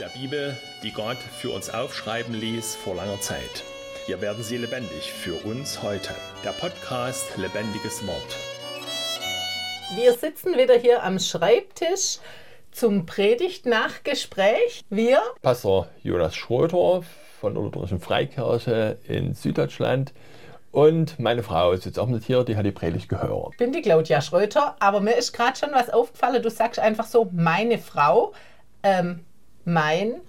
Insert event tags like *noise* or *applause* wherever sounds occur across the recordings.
der Bibel, die Gott für uns aufschreiben ließ vor langer Zeit. Hier werden sie lebendig für uns heute. Der Podcast Lebendiges Wort. Wir sitzen wieder hier am Schreibtisch zum Predigt-Nachgespräch. Wir, Pastor Jonas Schröter von der Lutherischen Freikirche in Süddeutschland und meine Frau sitzt auch mit hier, die hat die Predigt gehört. ich bin die Claudia Schröter, aber mir ist gerade schon was aufgefallen. Du sagst einfach so, meine Frau, ähm, mein,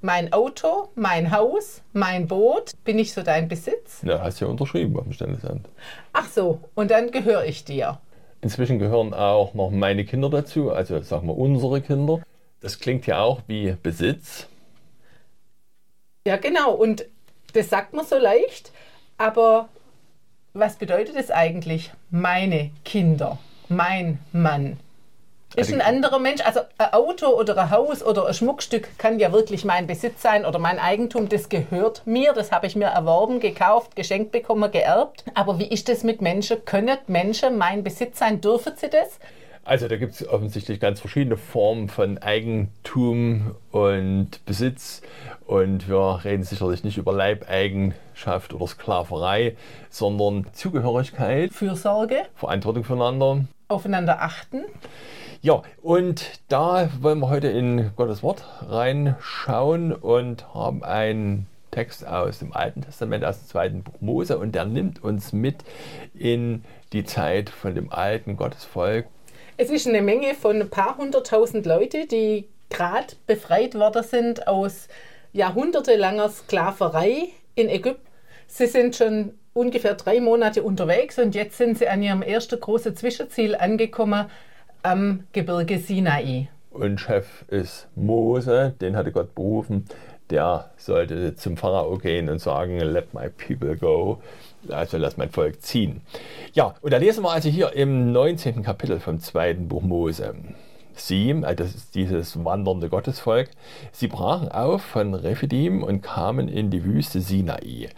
mein Auto, mein Haus, mein Boot. Bin ich so dein Besitz? Ja, hast ja unterschrieben auf dem Standesamt. Ach so, und dann gehöre ich dir. Inzwischen gehören auch noch meine Kinder dazu, also sagen wir unsere Kinder. Das klingt ja auch wie Besitz. Ja, genau. Und das sagt man so leicht, aber was bedeutet es eigentlich? Meine Kinder, mein Mann. Ist ein anderer Mensch, also ein Auto oder ein Haus oder ein Schmuckstück kann ja wirklich mein Besitz sein oder mein Eigentum, das gehört mir, das habe ich mir erworben, gekauft, geschenkt bekommen, geerbt. Aber wie ist das mit Menschen? Können Menschen mein Besitz sein? Dürfen sie das? Also da gibt es offensichtlich ganz verschiedene Formen von Eigentum und Besitz. Und wir reden sicherlich nicht über Leibeigenschaft oder Sklaverei, sondern Zugehörigkeit, Fürsorge, Verantwortung füreinander, aufeinander achten. Ja, und da wollen wir heute in Gottes Wort reinschauen und haben einen Text aus dem Alten Testament, aus dem zweiten Buch Mose, und der nimmt uns mit in die Zeit von dem alten Gottesvolk. Es ist eine Menge von ein paar hunderttausend Leute, die gerade befreit worden sind aus jahrhundertelanger Sklaverei in Ägypten. Sie sind schon ungefähr drei Monate unterwegs und jetzt sind sie an ihrem ersten großen Zwischenziel angekommen am Gebirge Sinai. Und Chef ist Mose, den hatte Gott berufen. Der sollte zum Pharao gehen und sagen, let my people go. Also lass mein Volk ziehen. Ja, und da lesen wir also hier im 19. Kapitel vom zweiten Buch Mose. Sie, also das ist dieses wandernde Gottesvolk, sie brachen auf von Rephidim und kamen in die Wüste Sinai.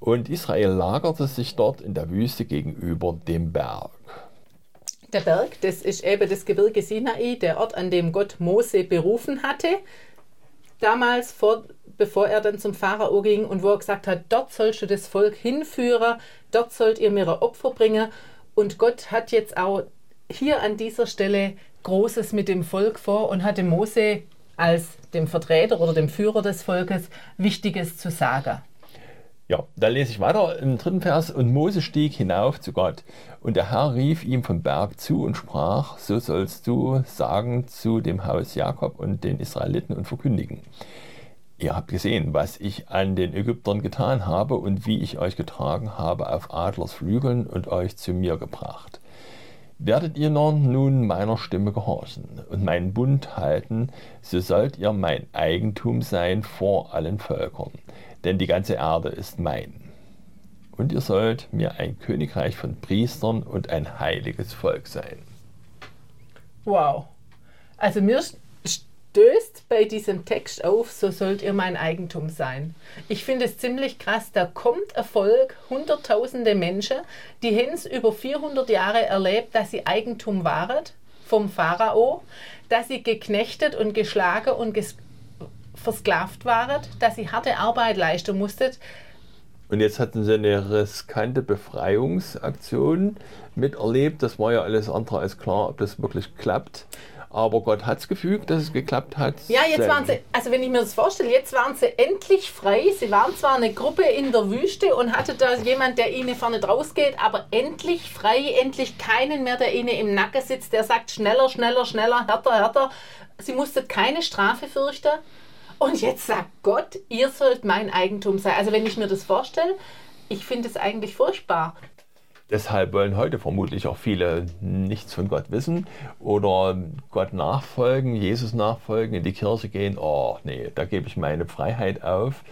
Und Israel lagerte sich dort in der Wüste gegenüber dem Berg. Der Berg, das ist eben das Gebirge Sinai, der Ort, an dem Gott Mose berufen hatte. Damals, vor, bevor er dann zum Pharao ging und wo er gesagt hat, dort sollst du das Volk hinführen, dort sollt ihr mir ein Opfer bringen. Und Gott hat jetzt auch hier an dieser Stelle Großes mit dem Volk vor und hatte Mose als dem Vertreter oder dem Führer des Volkes Wichtiges zu sagen. Ja, da lese ich weiter im dritten Vers. Und Mose stieg hinauf zu Gott. Und der Herr rief ihm vom Berg zu und sprach, so sollst du sagen zu dem Haus Jakob und den Israeliten und verkündigen. Ihr habt gesehen, was ich an den Ägyptern getan habe und wie ich euch getragen habe auf Adlers Flügeln und euch zu mir gebracht. Werdet ihr nun meiner Stimme gehorchen und meinen Bund halten, so sollt ihr mein Eigentum sein vor allen Völkern, denn die ganze Erde ist mein. Und ihr sollt mir ein Königreich von Priestern und ein heiliges Volk sein. Wow. Also mir stößt bei diesem Text auf, so sollt ihr mein Eigentum sein. Ich finde es ziemlich krass, da kommt Erfolg, hunderttausende Menschen, die haben es über 400 Jahre erlebt, dass sie Eigentum waren vom Pharao, dass sie geknechtet und geschlagen und ges versklavt waren, dass sie harte Arbeit leisten musstet. Und jetzt hatten sie eine riskante Befreiungsaktion miterlebt. Das war ja alles andere als klar, ob das wirklich klappt. Aber Gott hat es gefügt, dass es geklappt hat. Ja, jetzt waren sie, also wenn ich mir das vorstelle, jetzt waren sie endlich frei. Sie waren zwar eine Gruppe in der Wüste und hatte da jemand, der ihnen vorne draus geht, aber endlich frei, endlich keinen mehr, der ihnen im Nacken sitzt, der sagt schneller, schneller, schneller, härter, härter. Sie mussten keine Strafe fürchten. Und jetzt sagt Gott, ihr sollt mein Eigentum sein. Also wenn ich mir das vorstelle, ich finde es eigentlich furchtbar. Deshalb wollen heute vermutlich auch viele nichts von Gott wissen oder Gott nachfolgen, Jesus nachfolgen, in die Kirche gehen. Oh, nee, da gebe ich meine Freiheit auf.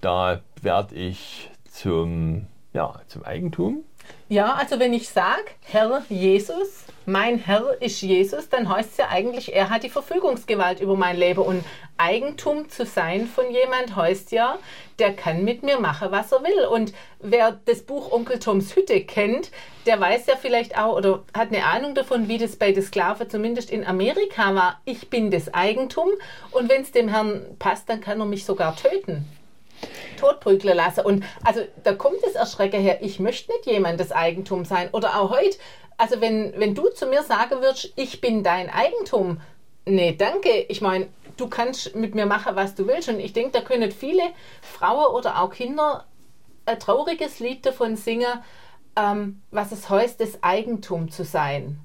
Da werde ich zum, ja, zum Eigentum. Ja, also wenn ich sage, Herr Jesus, mein Herr ist Jesus, dann heißt es ja eigentlich, er hat die Verfügungsgewalt über mein Leben. Und Eigentum zu sein von jemand heißt ja, der kann mit mir machen, was er will. Und wer das Buch Onkel Toms Hütte kennt, der weiß ja vielleicht auch oder hat eine Ahnung davon, wie das bei den Sklaven zumindest in Amerika war. Ich bin das Eigentum und wenn es dem Herrn passt, dann kann er mich sogar töten. Totprügeln lassen. Und also da kommt das Erschrecken her, ich möchte nicht jemand das Eigentum sein. Oder auch heute, also wenn, wenn du zu mir sagen würdest, ich bin dein Eigentum, nee, danke. Ich meine, du kannst mit mir machen, was du willst. Und ich denke, da können viele Frauen oder auch Kinder ein trauriges Lied davon singen, ähm, was es heißt, das Eigentum zu sein.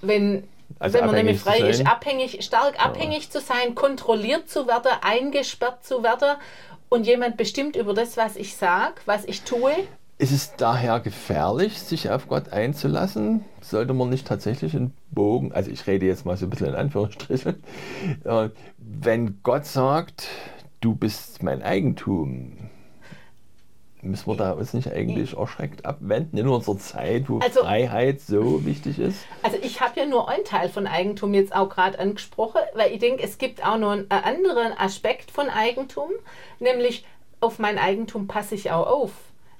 Wenn, also wenn man nämlich frei ist, abhängig, stark ja. abhängig zu sein, kontrolliert zu werden, eingesperrt zu werden und jemand bestimmt über das, was ich sage, was ich tue. Ist es daher gefährlich, sich auf Gott einzulassen? Sollte man nicht tatsächlich einen Bogen, also ich rede jetzt mal so ein bisschen in Anführungsstrichen, äh, wenn Gott sagt, du bist mein Eigentum, müssen wir da uns nicht eigentlich erschreckt abwenden in unserer Zeit, wo also, Freiheit so wichtig ist? Also ich habe ja nur einen Teil von Eigentum jetzt auch gerade angesprochen, weil ich denke, es gibt auch noch einen anderen Aspekt von Eigentum, nämlich auf mein Eigentum passe ich auch auf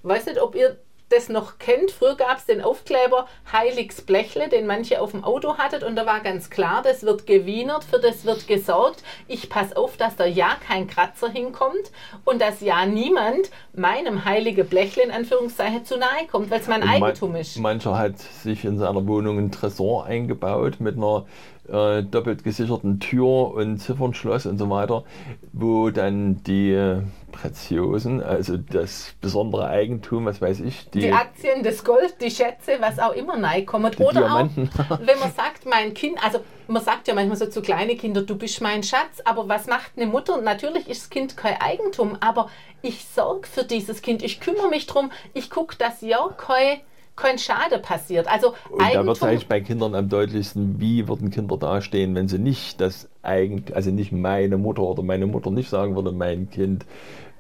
weiß nicht, ob ihr das noch kennt. Früher gab es den Aufkleber Heiligs Blechle, den manche auf dem Auto hattet und da war ganz klar, das wird gewienert, für das wird gesorgt. Ich passe auf, dass da ja kein Kratzer hinkommt und dass ja niemand meinem heiligen Blechle in Anführungszeichen zu nahe kommt, weil es mein und Eigentum ist. Mancher hat sich in seiner Wohnung ein Tresor eingebaut mit einer äh, doppelt gesicherten Tür und Ziffernschloss und so weiter, wo dann die Preziosen, also das besondere Eigentum, was weiß ich. Die, die Aktien, das Gold, die Schätze, was auch immer reinkommt. Oder Diamanten. auch, *laughs* wenn man sagt, mein Kind, also man sagt ja manchmal so zu kleinen Kindern, du bist mein Schatz, aber was macht eine Mutter? Natürlich ist das Kind kein Eigentum, aber ich sorge für dieses Kind, ich kümmere mich darum, ich gucke, dass ja kein kein Schade passiert. Also und da wird es eigentlich bei Kindern am deutlichsten, wie würden Kinder dastehen, wenn sie nicht das eigen, also nicht meine Mutter oder meine Mutter nicht sagen würde, mein Kind,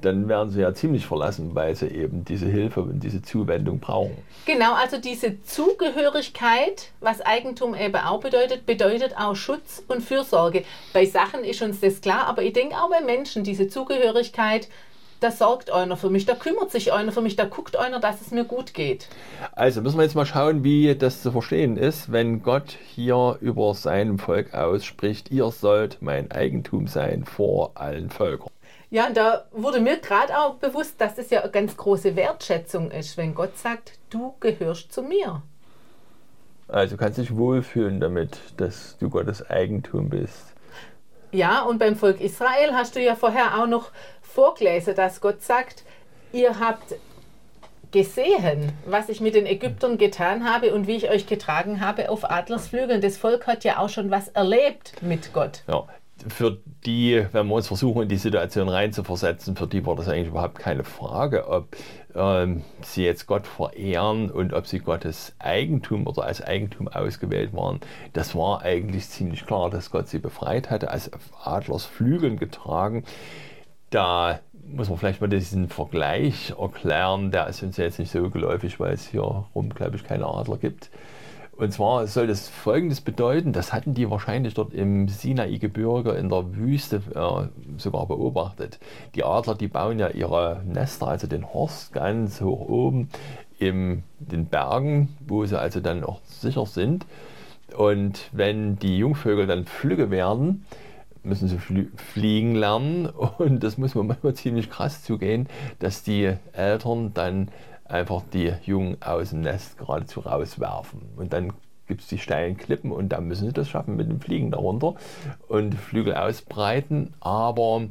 dann wären sie ja ziemlich verlassen, weil sie eben diese Hilfe und diese Zuwendung brauchen. Genau, also diese Zugehörigkeit, was Eigentum eben auch bedeutet, bedeutet auch Schutz und Fürsorge. Bei Sachen ist uns das klar, aber ich denke auch bei Menschen, diese Zugehörigkeit da sorgt einer für mich, da kümmert sich einer für mich, da guckt einer, dass es mir gut geht. Also müssen wir jetzt mal schauen, wie das zu verstehen ist, wenn Gott hier über sein Volk ausspricht, ihr sollt mein Eigentum sein vor allen Völkern. Ja, und da wurde mir gerade auch bewusst, dass das ja eine ganz große Wertschätzung ist, wenn Gott sagt, du gehörst zu mir. Also kannst dich wohlfühlen damit, dass du Gottes Eigentum bist. Ja, und beim Volk Israel hast du ja vorher auch noch vorgelesen, dass Gott sagt, ihr habt gesehen, was ich mit den Ägyptern getan habe und wie ich euch getragen habe auf Adlersflügeln. Das Volk hat ja auch schon was erlebt mit Gott. Ja, für die, wenn wir uns versuchen, in die Situation reinzuversetzen, für die war das eigentlich überhaupt keine Frage, ob ähm, sie jetzt Gott verehren und ob sie Gottes Eigentum oder als Eigentum ausgewählt waren. Das war eigentlich ziemlich klar, dass Gott sie befreit hatte, als Adlers Flügeln getragen. Da muss man vielleicht mal diesen Vergleich erklären. Der ist uns jetzt nicht so geläufig, weil es hier rum, glaube ich, keine Adler gibt. Und zwar soll das Folgendes bedeuten, das hatten die wahrscheinlich dort im Sinai-Gebirge in der Wüste äh, sogar beobachtet. Die Adler, die bauen ja ihre Nester, also den Horst, ganz hoch oben in den Bergen, wo sie also dann auch sicher sind. Und wenn die Jungvögel dann flügge werden, müssen sie flie fliegen lernen *laughs* und das muss man manchmal ziemlich krass zugehen, dass die Eltern dann einfach die Jungen aus dem Nest geradezu rauswerfen. Und dann gibt es die steilen Klippen und da müssen sie das schaffen mit dem Fliegen darunter und Flügel ausbreiten. Aber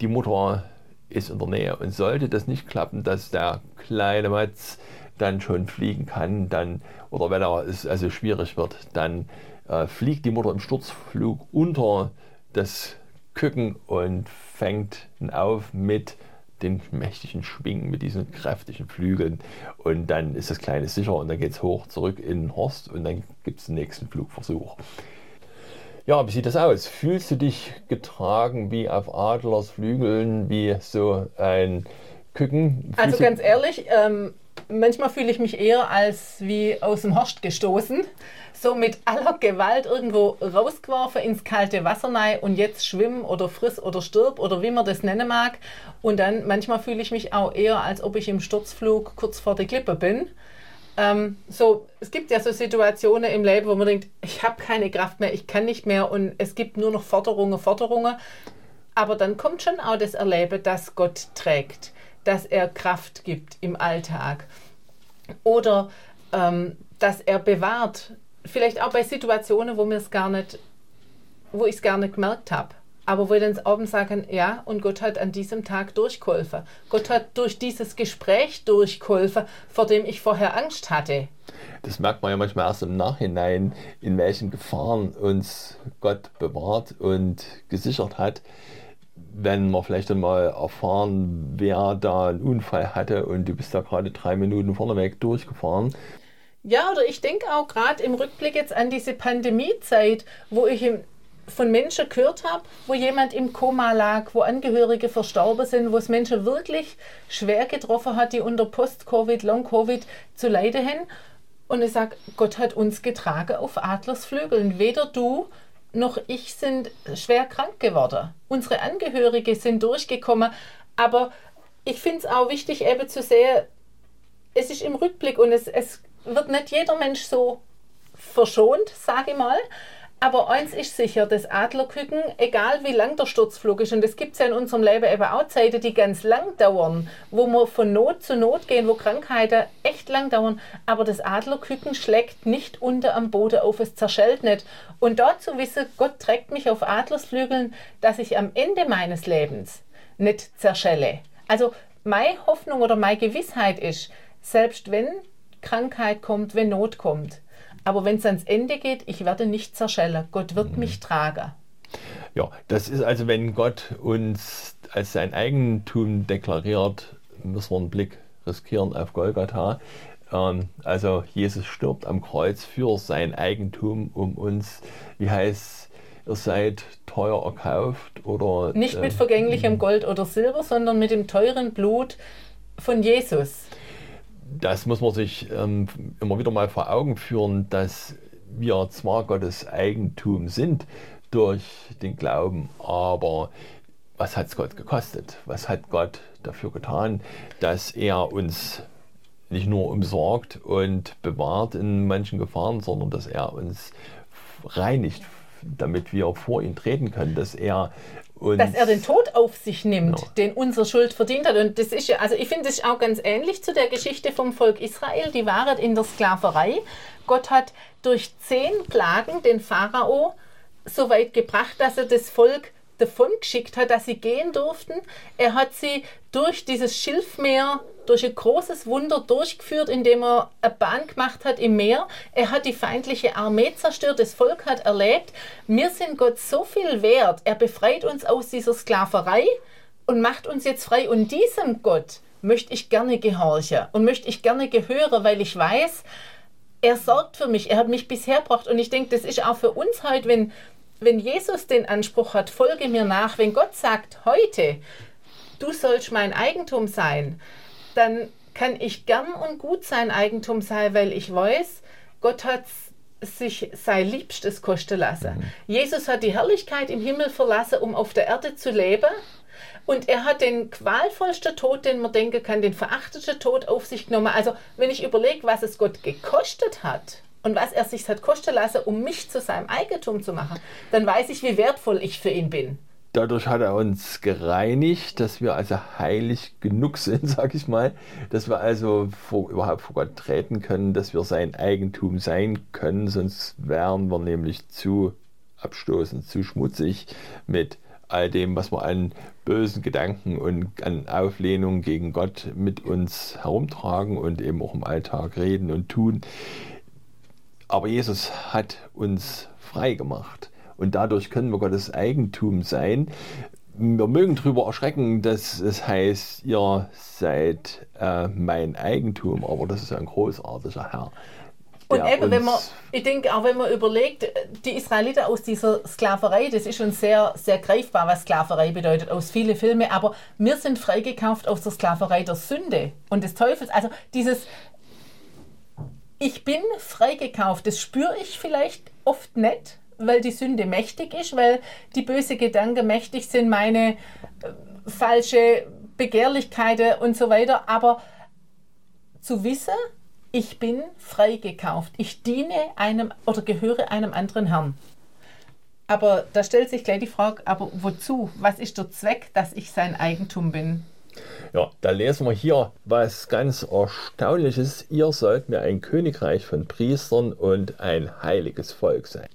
die Mutter ist in der Nähe und sollte das nicht klappen, dass der kleine Matz dann schon fliegen kann, dann oder wenn er es also schwierig wird, dann äh, fliegt die Mutter im Sturzflug unter das Küken und fängt ihn auf mit den mächtigen Schwingen, mit diesen kräftigen Flügeln. Und dann ist das Kleine sicher und dann geht es hoch zurück in den Horst und dann gibt es den nächsten Flugversuch. Ja, wie sieht das aus? Fühlst du dich getragen wie auf Adlers Flügeln, wie so ein Küken? Fühlst also ganz ehrlich, ähm, manchmal fühle ich mich eher als wie aus dem Horst gestoßen, so mit aller Gewalt irgendwo rausgeworfen ins kalte Wasser rein und jetzt schwimm oder friss oder stirb oder wie man das nennen mag. Und dann manchmal fühle ich mich auch eher, als ob ich im Sturzflug kurz vor der Klippe bin. Ähm, so, es gibt ja so Situationen im Leben, wo man denkt, ich habe keine Kraft mehr, ich kann nicht mehr und es gibt nur noch Forderungen, Forderungen. Aber dann kommt schon auch das Erleben, dass Gott trägt, dass er Kraft gibt im Alltag oder ähm, dass er bewahrt. Vielleicht auch bei Situationen, wo mir es gar nicht, wo ich es gar nicht gemerkt habe aber wo wir dann abends sagen, ja, und Gott hat an diesem Tag durchgeholfen. Gott hat durch dieses Gespräch durchgeholfen, vor dem ich vorher Angst hatte. Das merkt man ja manchmal erst im Nachhinein, in welchen Gefahren uns Gott bewahrt und gesichert hat, wenn wir vielleicht einmal erfahren, wer da einen Unfall hatte und du bist da gerade drei Minuten vorneweg durchgefahren. Ja, oder ich denke auch gerade im Rückblick jetzt an diese Pandemiezeit, wo ich im von Menschen gehört habe, wo jemand im Koma lag, wo Angehörige verstorben sind, wo es Menschen wirklich schwer getroffen hat, die unter Post-Covid, Long-Covid zu leiden haben. Und ich sage, Gott hat uns getragen auf Adlersflügeln. Weder du noch ich sind schwer krank geworden. Unsere Angehörige sind durchgekommen. Aber ich finde es auch wichtig, eben zu sehen, es ist im Rückblick und es, es wird nicht jeder Mensch so verschont, sage ich mal. Aber eins ist sicher, das Adlerküken, egal wie lang der Sturzflug ist, und es gibt ja in unserem Leben eben auch Zeiten, die ganz lang dauern, wo wir von Not zu Not gehen, wo Krankheiten echt lang dauern, aber das Adlerküken schlägt nicht unter am Boden auf, es zerschellt nicht. Und dort zu wissen, Gott trägt mich auf Adlersflügeln, dass ich am Ende meines Lebens nicht zerschelle. Also meine Hoffnung oder meine Gewissheit ist, selbst wenn Krankheit kommt, wenn Not kommt, aber wenn es ans Ende geht, ich werde nicht zerschellen. Gott wird mhm. mich tragen. Ja, das ist also, wenn Gott uns als sein Eigentum deklariert, müssen wir einen Blick riskieren auf Golgatha. Ähm, also Jesus stirbt am Kreuz für sein Eigentum, um uns, wie heißt ihr seid teuer erkauft oder... Nicht äh, mit vergänglichem Gold oder Silber, sondern mit dem teuren Blut von Jesus das muss man sich ähm, immer wieder mal vor Augen führen, dass wir zwar Gottes Eigentum sind durch den Glauben, aber was hat es Gott gekostet? Was hat Gott dafür getan, dass er uns nicht nur umsorgt und bewahrt in manchen Gefahren, sondern dass er uns reinigt, damit wir vor ihn treten können, dass er und dass er den Tod auf sich nimmt, genau. den unsere Schuld verdient hat. Und das ist ja, also ich finde das auch ganz ähnlich zu der Geschichte vom Volk Israel. Die waren in der Sklaverei. Gott hat durch zehn Plagen den Pharao so weit gebracht, dass er das Volk davon geschickt hat, dass sie gehen durften. Er hat sie durch dieses Schilfmeer, durch ein großes Wunder durchgeführt, indem er eine Bahn gemacht hat im Meer. Er hat die feindliche Armee zerstört, das Volk hat erlebt. Wir sind Gott so viel wert. Er befreit uns aus dieser Sklaverei und macht uns jetzt frei. Und diesem Gott möchte ich gerne gehorchen und möchte ich gerne gehören, weil ich weiß, er sorgt für mich, er hat mich bisher gebracht. Und ich denke, das ist auch für uns heute, wenn wenn Jesus den Anspruch hat, folge mir nach, wenn Gott sagt, heute, du sollst mein Eigentum sein, dann kann ich gern und gut sein Eigentum sein, weil ich weiß, Gott hat sich sein Liebstes kosten lassen. Mhm. Jesus hat die Herrlichkeit im Himmel verlassen, um auf der Erde zu leben. Und er hat den qualvollsten Tod, den man denken kann, den verachtetsten Tod auf sich genommen. Also, wenn ich überlege, was es Gott gekostet hat, und was er sich hat kosten lassen, um mich zu seinem Eigentum zu machen, dann weiß ich, wie wertvoll ich für ihn bin. Dadurch hat er uns gereinigt, dass wir also heilig genug sind, *laughs* sag ich mal, dass wir also vor, überhaupt vor Gott treten können, dass wir sein Eigentum sein können, sonst wären wir nämlich zu abstoßend, zu schmutzig mit all dem, was wir an bösen Gedanken und an Auflehnung gegen Gott mit uns herumtragen und eben auch im Alltag reden und tun. Aber Jesus hat uns frei gemacht. Und dadurch können wir Gottes Eigentum sein. Wir mögen darüber erschrecken, dass es heißt, ihr seid äh, mein Eigentum, aber das ist ein großartiger Herr. Und eben, wenn man, ich denke, auch wenn man überlegt, die Israeliten aus dieser Sklaverei, das ist schon sehr, sehr greifbar, was Sklaverei bedeutet, aus vielen Filmen, aber wir sind freigekauft aus der Sklaverei der Sünde und des Teufels. Also dieses, ich bin freigekauft, das spüre ich vielleicht oft nicht, weil die Sünde mächtig ist, weil die böse Gedanken mächtig sind, meine äh, falsche Begehrlichkeiten und so weiter. Aber zu wissen, ich bin freigekauft, ich diene einem oder gehöre einem anderen Herrn. Aber da stellt sich gleich die Frage, aber wozu? Was ist der Zweck, dass ich sein Eigentum bin? Ja, da lesen wir hier was ganz Erstaunliches. Ihr sollt mir ein Königreich von Priestern und ein heiliges Volk sein.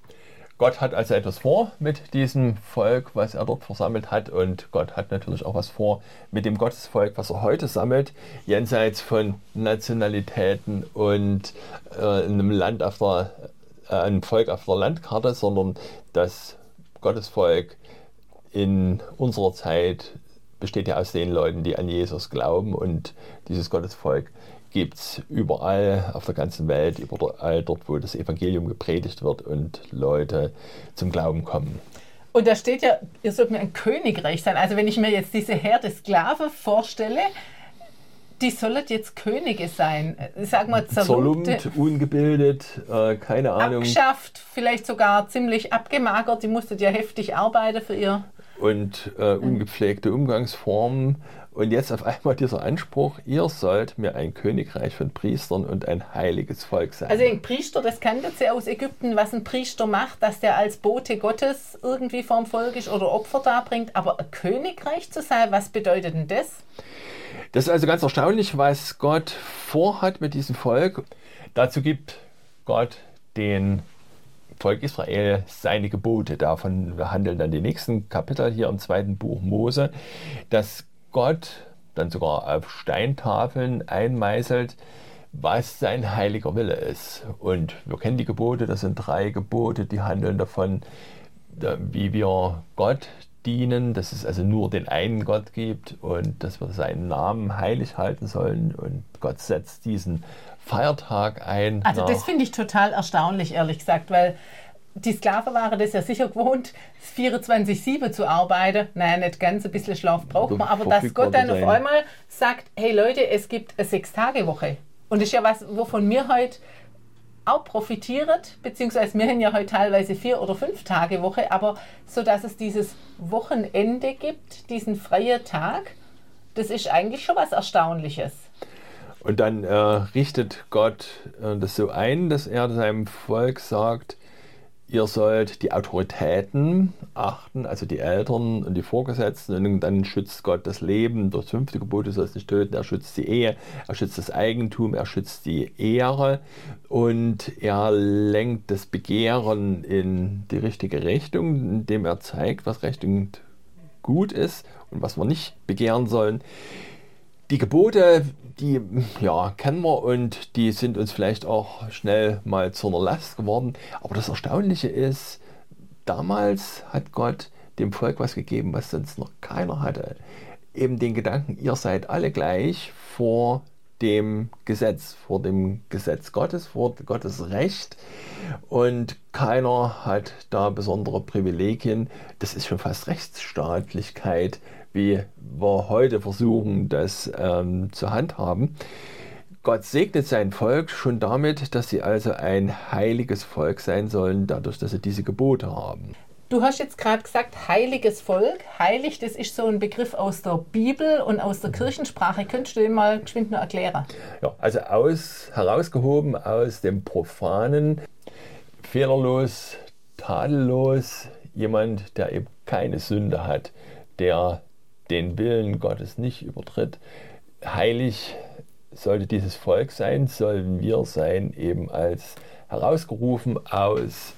Gott hat also etwas vor mit diesem Volk, was er dort versammelt hat. Und Gott hat natürlich auch was vor mit dem Gottesvolk, was er heute sammelt, jenseits von Nationalitäten und äh, einem Land auf der, äh, einem Volk auf der Landkarte, sondern das Gottesvolk in unserer Zeit besteht ja aus den Leuten, die an Jesus glauben. Und dieses Gottesvolk gibt es überall auf der ganzen Welt, überall dort, wo das Evangelium gepredigt wird und Leute zum Glauben kommen. Und da steht ja, ihr sollt mir ein Königreich sein. Also wenn ich mir jetzt diese Herde Sklaven vorstelle, die sollen jetzt Könige sein. Sag mal, zerlumpt, ungebildet, äh, keine Ahnung. Abgeschafft, vielleicht sogar ziemlich abgemagert. Die musstet ja heftig arbeiten für ihr. Und äh, ungepflegte Umgangsformen. Und jetzt auf einmal dieser Anspruch, ihr sollt mir ein Königreich von Priestern und ein heiliges Volk sein. Also ein Priester, das kannte sie aus Ägypten, was ein Priester macht, dass der als Bote Gottes irgendwie vorm Volk ist oder Opfer darbringt. Aber ein Königreich zu sein, was bedeutet denn das? Das ist also ganz erstaunlich, was Gott vorhat mit diesem Volk. Dazu gibt Gott den Volk Israel seine Gebote. Davon handeln dann die nächsten Kapitel hier im zweiten Buch Mose, dass Gott dann sogar auf Steintafeln einmeißelt, was sein heiliger Wille ist. Und wir kennen die Gebote, das sind drei Gebote, die handeln davon, wie wir Gott dienen, dass es also nur den einen Gott gibt und dass wir seinen Namen heilig halten sollen. Und Gott setzt diesen Feiertag ein. Also das finde ich total erstaunlich, ehrlich gesagt, weil die Sklaven waren das ja sicher gewohnt, 24-7 zu arbeiten. Naja, nicht ganz, ein bisschen Schlaf braucht man. Aber dass Gott dann auf einmal sagt, hey Leute, es gibt eine Sechs-Tage-Woche. Und das ist ja was, wovon wir heute auch profitiert, beziehungsweise wir haben ja heute teilweise vier oder fünf Tage Woche, aber so dass es dieses Wochenende gibt, diesen freien Tag, das ist eigentlich schon was Erstaunliches. Und dann äh, richtet Gott äh, das so ein, dass er seinem Volk sagt, ihr sollt die Autoritäten achten, also die Eltern und die Vorgesetzten, und dann schützt Gott das Leben. Das fünfte Gebot, du sollst nicht töten, er schützt die Ehe, er schützt das Eigentum, er schützt die Ehre. Und er lenkt das Begehren in die richtige Richtung, indem er zeigt, was recht und gut ist und was wir nicht begehren sollen. Die Gebote, die ja, kennen wir und die sind uns vielleicht auch schnell mal zu einer Last geworden. Aber das Erstaunliche ist, damals hat Gott dem Volk was gegeben, was sonst noch keiner hatte. Eben den Gedanken, ihr seid alle gleich vor dem Gesetz, vor dem Gesetz Gottes, vor Gottes Recht. Und keiner hat da besondere Privilegien. Das ist schon fast Rechtsstaatlichkeit, wie wir heute versuchen, das ähm, zu handhaben. Gott segnet sein Volk schon damit, dass sie also ein heiliges Volk sein sollen, dadurch, dass sie diese Gebote haben. Du hast jetzt gerade gesagt, heiliges Volk. Heilig, das ist so ein Begriff aus der Bibel und aus der Kirchensprache. Könntest du den mal geschwind noch erklären? Ja, also aus, herausgehoben aus dem Profanen, fehlerlos, tadellos, jemand, der eben keine Sünde hat, der den Willen Gottes nicht übertritt. Heilig sollte dieses Volk sein, sollen wir sein, eben als herausgerufen aus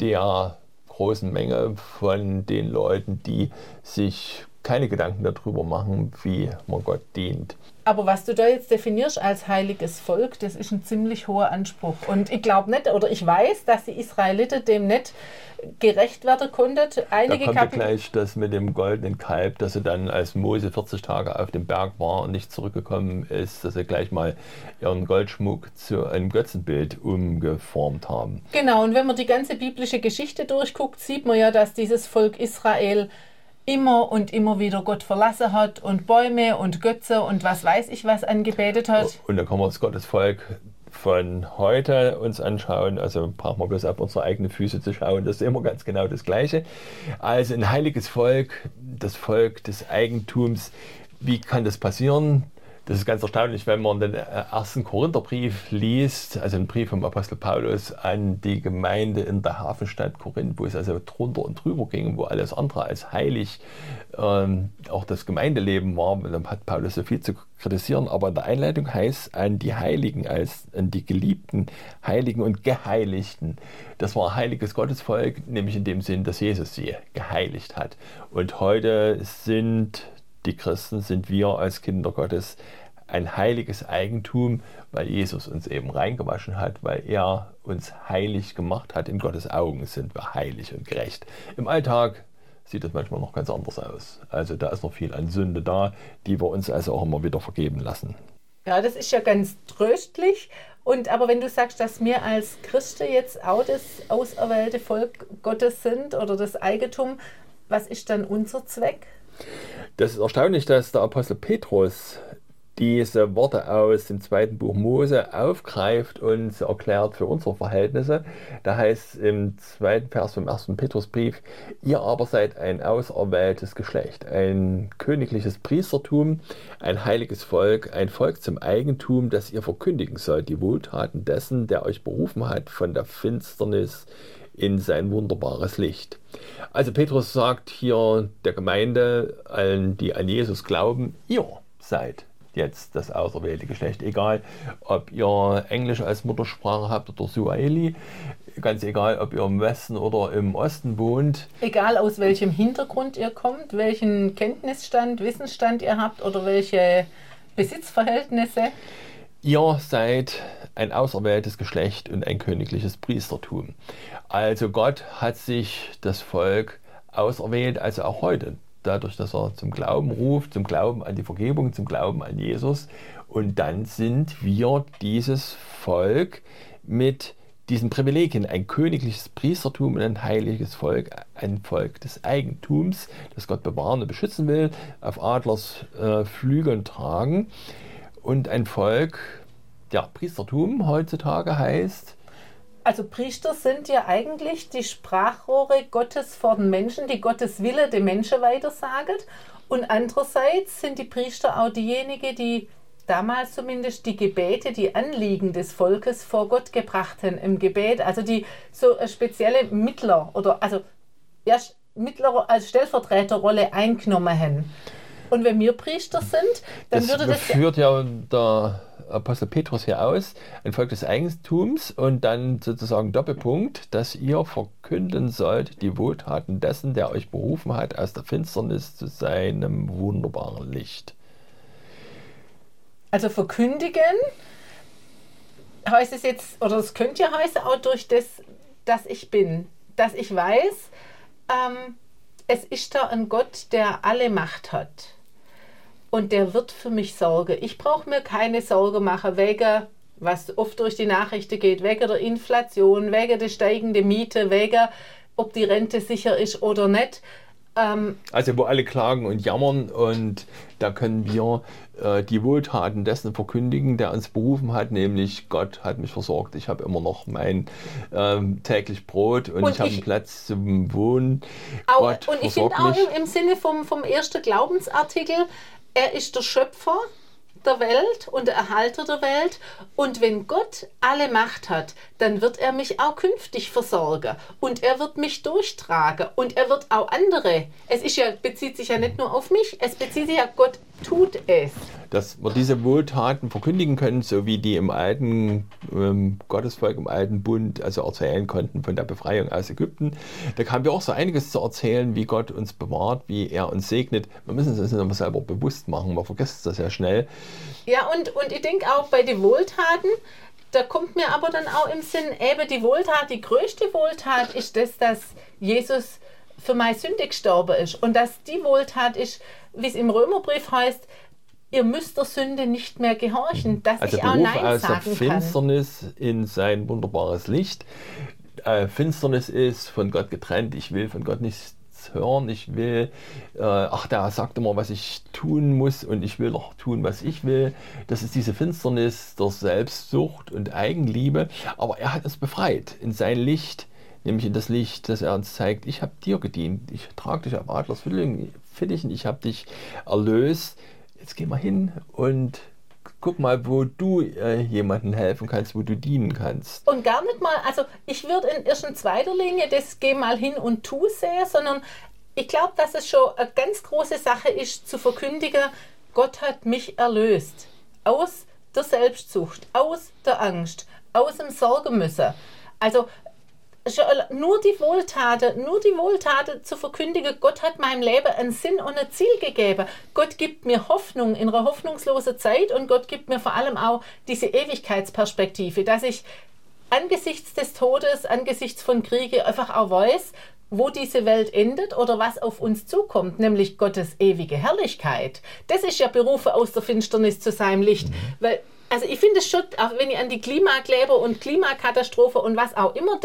der großen Menge von den Leuten, die sich keine Gedanken darüber machen, wie man Gott dient. Aber was du da jetzt definierst als heiliges Volk, das ist ein ziemlich hoher Anspruch. Und ich glaube nicht, oder ich weiß, dass die Israeliten dem nicht gerecht werden konnten. Einige da kommt ja gleich das mit dem goldenen Kalb, dass sie dann, als Mose 40 Tage auf dem Berg war und nicht zurückgekommen ist, dass sie gleich mal ihren Goldschmuck zu einem Götzenbild umgeformt haben. Genau, und wenn man die ganze biblische Geschichte durchguckt, sieht man ja, dass dieses Volk Israel immer und immer wieder Gott verlassen hat und Bäume und Götze und was weiß ich was angebetet hat. Und dann kann man das Gottesvolk von heute uns anschauen, also brauchen wir bloß auf unsere eigenen Füße zu schauen, das ist immer ganz genau das Gleiche. Also ein heiliges Volk, das Volk des Eigentums, wie kann das passieren? Das ist ganz erstaunlich, wenn man den äh, ersten Korintherbrief liest, also einen Brief vom Apostel Paulus an die Gemeinde in der Hafenstadt Korinth, wo es also drunter und drüber ging, wo alles andere als heilig ähm, auch das Gemeindeleben war. Dann hat Paulus so viel zu kritisieren, aber in der Einleitung heißt an die Heiligen, als an die geliebten Heiligen und Geheiligten. Das war ein heiliges Gottesvolk, nämlich in dem Sinn, dass Jesus sie geheiligt hat. Und heute sind die Christen sind wir als Kinder Gottes ein heiliges Eigentum, weil Jesus uns eben reingewaschen hat, weil er uns heilig gemacht hat. In Gottes Augen sind wir heilig und gerecht. Im Alltag sieht das manchmal noch ganz anders aus. Also da ist noch viel an Sünde da, die wir uns also auch immer wieder vergeben lassen. Ja, das ist ja ganz tröstlich. Und aber wenn du sagst, dass wir als Christen jetzt auch das auserwählte Volk Gottes sind oder das Eigentum, was ist dann unser Zweck? Das ist erstaunlich, dass der Apostel Petrus diese Worte aus dem zweiten Buch Mose aufgreift und erklärt für unsere Verhältnisse. Da heißt im zweiten Vers vom ersten Petrusbrief, ihr aber seid ein auserwähltes Geschlecht, ein königliches Priestertum, ein heiliges Volk, ein Volk zum Eigentum, das ihr verkündigen sollt, die Wohltaten dessen, der euch berufen hat von der Finsternis in sein wunderbares Licht. Also Petrus sagt hier der Gemeinde, allen, die an Jesus glauben, ihr seid jetzt das auserwählte Geschlecht. Egal, ob ihr Englisch als Muttersprache habt oder Suaheli, ganz egal, ob ihr im Westen oder im Osten wohnt. Egal aus welchem Hintergrund ihr kommt, welchen Kenntnisstand, Wissensstand ihr habt oder welche Besitzverhältnisse. Ihr seid ein auserwähltes Geschlecht und ein königliches Priestertum. Also Gott hat sich das Volk auserwählt, also auch heute, dadurch, dass er zum Glauben ruft, zum Glauben an die Vergebung, zum Glauben an Jesus. Und dann sind wir dieses Volk mit diesen Privilegien, ein königliches Priestertum und ein heiliges Volk, ein Volk des Eigentums, das Gott bewahren und beschützen will, auf Adlers äh, Flügeln tragen. Und ein Volk, ja, Priestertum heutzutage heißt, also Priester sind ja eigentlich die Sprachrohre Gottes vor den Menschen, die Gottes Wille dem Menschen weitersagen. Und andererseits sind die Priester auch diejenigen, die damals zumindest die Gebete, die Anliegen des Volkes vor Gott gebracht haben im Gebet. Also die so eine spezielle Mittler oder also ja, Mittler als Stellvertreterrolle eingenommen haben. Und wenn wir Priester sind, dann das würde das. führt ja der Apostel Petrus hier aus, ein Volk des Eigentums und dann sozusagen Doppelpunkt, dass ihr verkünden sollt die Wohltaten dessen, der euch berufen hat, aus der Finsternis zu seinem wunderbaren Licht. Also verkündigen heißt es jetzt, oder es könnte ja heißen, auch durch das, dass ich bin, dass ich weiß, ähm, es ist da ein Gott, der alle Macht hat und der wird für mich sorgen. Ich brauche mir keine Sorge machen wegen, was oft durch die Nachrichten geht, wegen der Inflation, wegen der steigenden Miete, wegen, ob die Rente sicher ist oder nicht. Ähm, also wo alle klagen und jammern und da können wir äh, die Wohltaten dessen verkündigen, der uns berufen hat, nämlich Gott hat mich versorgt. Ich habe immer noch mein ähm, täglich Brot und, und ich habe einen Platz zum Wohnen. Auch, Gott und ich finde auch im, im Sinne vom, vom ersten Glaubensartikel, er ist der Schöpfer der Welt und der Erhalter der Welt. Und wenn Gott alle Macht hat, dann wird er mich auch künftig versorgen. Und er wird mich durchtragen. Und er wird auch andere. Es ist ja, bezieht sich ja nicht nur auf mich, es bezieht sich ja, Gott tut es. dass wir diese Wohltaten verkündigen können, so wie die im alten ähm, Gottesvolk, im alten Bund, also erzählen konnten von der Befreiung aus Ägypten. Da haben wir auch so einiges zu erzählen, wie Gott uns bewahrt, wie er uns segnet. Wir müssen es uns immer selber bewusst machen, man vergisst das ja schnell. Ja, und, und ich denke auch bei den Wohltaten, da kommt mir aber dann auch im Sinn, eben die Wohltat, die größte Wohltat ist das, dass Jesus für meine Sünde gestorben ist. Und dass die Wohltat ist, wie es im Römerbrief heißt, ihr müsst der Sünde nicht mehr gehorchen, dass also ich auch Beruf Nein aus der sagen kann. Finsternis in sein wunderbares Licht. Äh, Finsternis ist von Gott getrennt. Ich will von Gott nichts hören. Ich will, äh, ach, der sagt immer, was ich tun muss und ich will doch tun, was ich will. Das ist diese Finsternis der Selbstsucht und Eigenliebe. Aber er hat uns befreit in sein Licht, nämlich in das Licht, das er uns zeigt. Ich habe dir gedient. Ich trage dich auf Adlers Fittichen. Ich habe dich erlöst. Jetzt geh mal hin und guck mal, wo du äh, jemandem helfen kannst, wo du dienen kannst. Und gar nicht mal, also ich würde in erst in zweiter Linie das geh mal hin und tu sehen, sondern ich glaube, dass es schon eine ganz große Sache ist, zu verkündigen, Gott hat mich erlöst. Aus der Selbstsucht, aus der Angst, aus dem Sorgen müssen. Also nur die Wohltaten, nur die Wohltaten zu verkündigen, Gott hat meinem Leben einen Sinn und ein Ziel gegeben. Gott gibt mir Hoffnung in einer hoffnungslosen Zeit und Gott gibt mir vor allem auch diese Ewigkeitsperspektive, dass ich angesichts des Todes, angesichts von Kriege einfach auch weiß, wo diese Welt endet oder was auf uns zukommt, nämlich Gottes ewige Herrlichkeit. Das ist ja Berufe aus der Finsternis zu seinem Licht. Mhm. Weil, also ich finde es schon, auch wenn ich an die Klimakleber und Klimakatastrophe und was auch immer,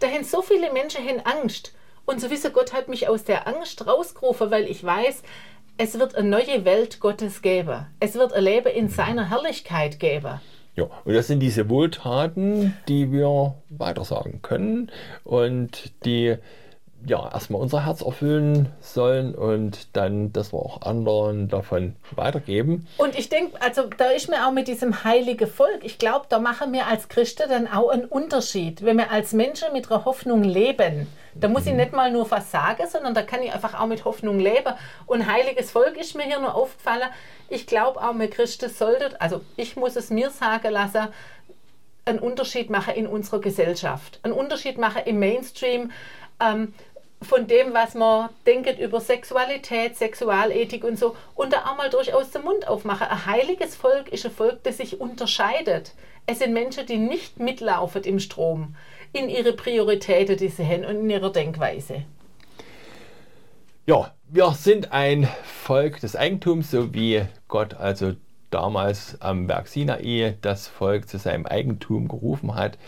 da haben so viele Menschen haben Angst. Und so wissen Gott hat mich aus der Angst rausgerufen, weil ich weiß, es wird eine neue Welt Gottes geben. Es wird ein Leben in seiner Herrlichkeit geben. Ja, und das sind diese Wohltaten, die wir weitersagen können und die ja, erstmal unser Herz erfüllen sollen und dann, dass wir auch anderen davon weitergeben. Und ich denke, also da ist mir auch mit diesem heiligen Volk, ich glaube, da machen wir als Christen dann auch einen Unterschied. Wenn wir als Menschen mit einer Hoffnung leben, da muss ich mhm. nicht mal nur was sagen, sondern da kann ich einfach auch mit Hoffnung leben. Und heiliges Volk ist mir hier nur aufgefallen. Ich glaube auch, wir Christen sollten, also ich muss es mir sagen lassen, einen Unterschied machen in unserer Gesellschaft. Einen Unterschied machen im Mainstream. Ähm, von dem, was man denkt über Sexualität, Sexualethik und so, und da auch mal durchaus den Mund aufmachen. Ein heiliges Volk ist ein Volk, das sich unterscheidet. Es sind Menschen, die nicht mitlaufen im Strom, in ihre Prioritäten, die sie haben und in ihrer Denkweise. Ja, wir sind ein Volk des Eigentums, so wie Gott also damals am Berg Sinai das Volk zu seinem Eigentum gerufen hat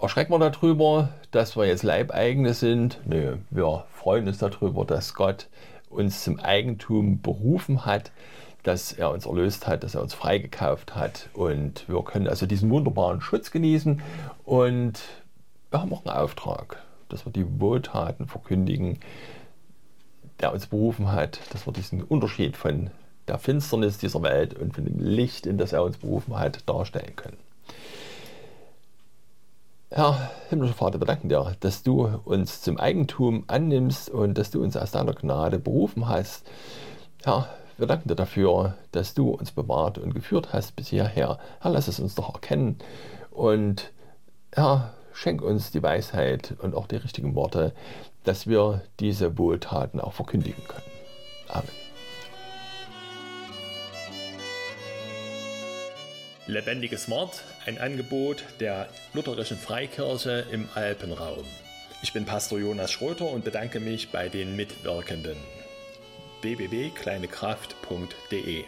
erschrecken wir darüber, dass wir jetzt Leibeigene sind? Nö, wir freuen uns darüber, dass Gott uns zum Eigentum berufen hat, dass er uns erlöst hat, dass er uns freigekauft hat und wir können also diesen wunderbaren Schutz genießen und wir haben auch einen Auftrag, dass wir die Wohltaten verkündigen, der uns berufen hat, dass wir diesen Unterschied von der Finsternis dieser Welt und von dem Licht, in das er uns berufen hat, darstellen können. Herr himmlischer Vater, wir danken dir, dass du uns zum Eigentum annimmst und dass du uns aus deiner Gnade berufen hast. Herr, wir danken dir dafür, dass du uns bewahrt und geführt hast bis hierher. Herr, lass es uns doch erkennen und Herr, schenk uns die Weisheit und auch die richtigen Worte, dass wir diese Wohltaten auch verkündigen können. Amen. Lebendiges Wort, ein Angebot der Lutherischen Freikirche im Alpenraum. Ich bin Pastor Jonas Schröter und bedanke mich bei den Mitwirkenden. www.kleinekraft.de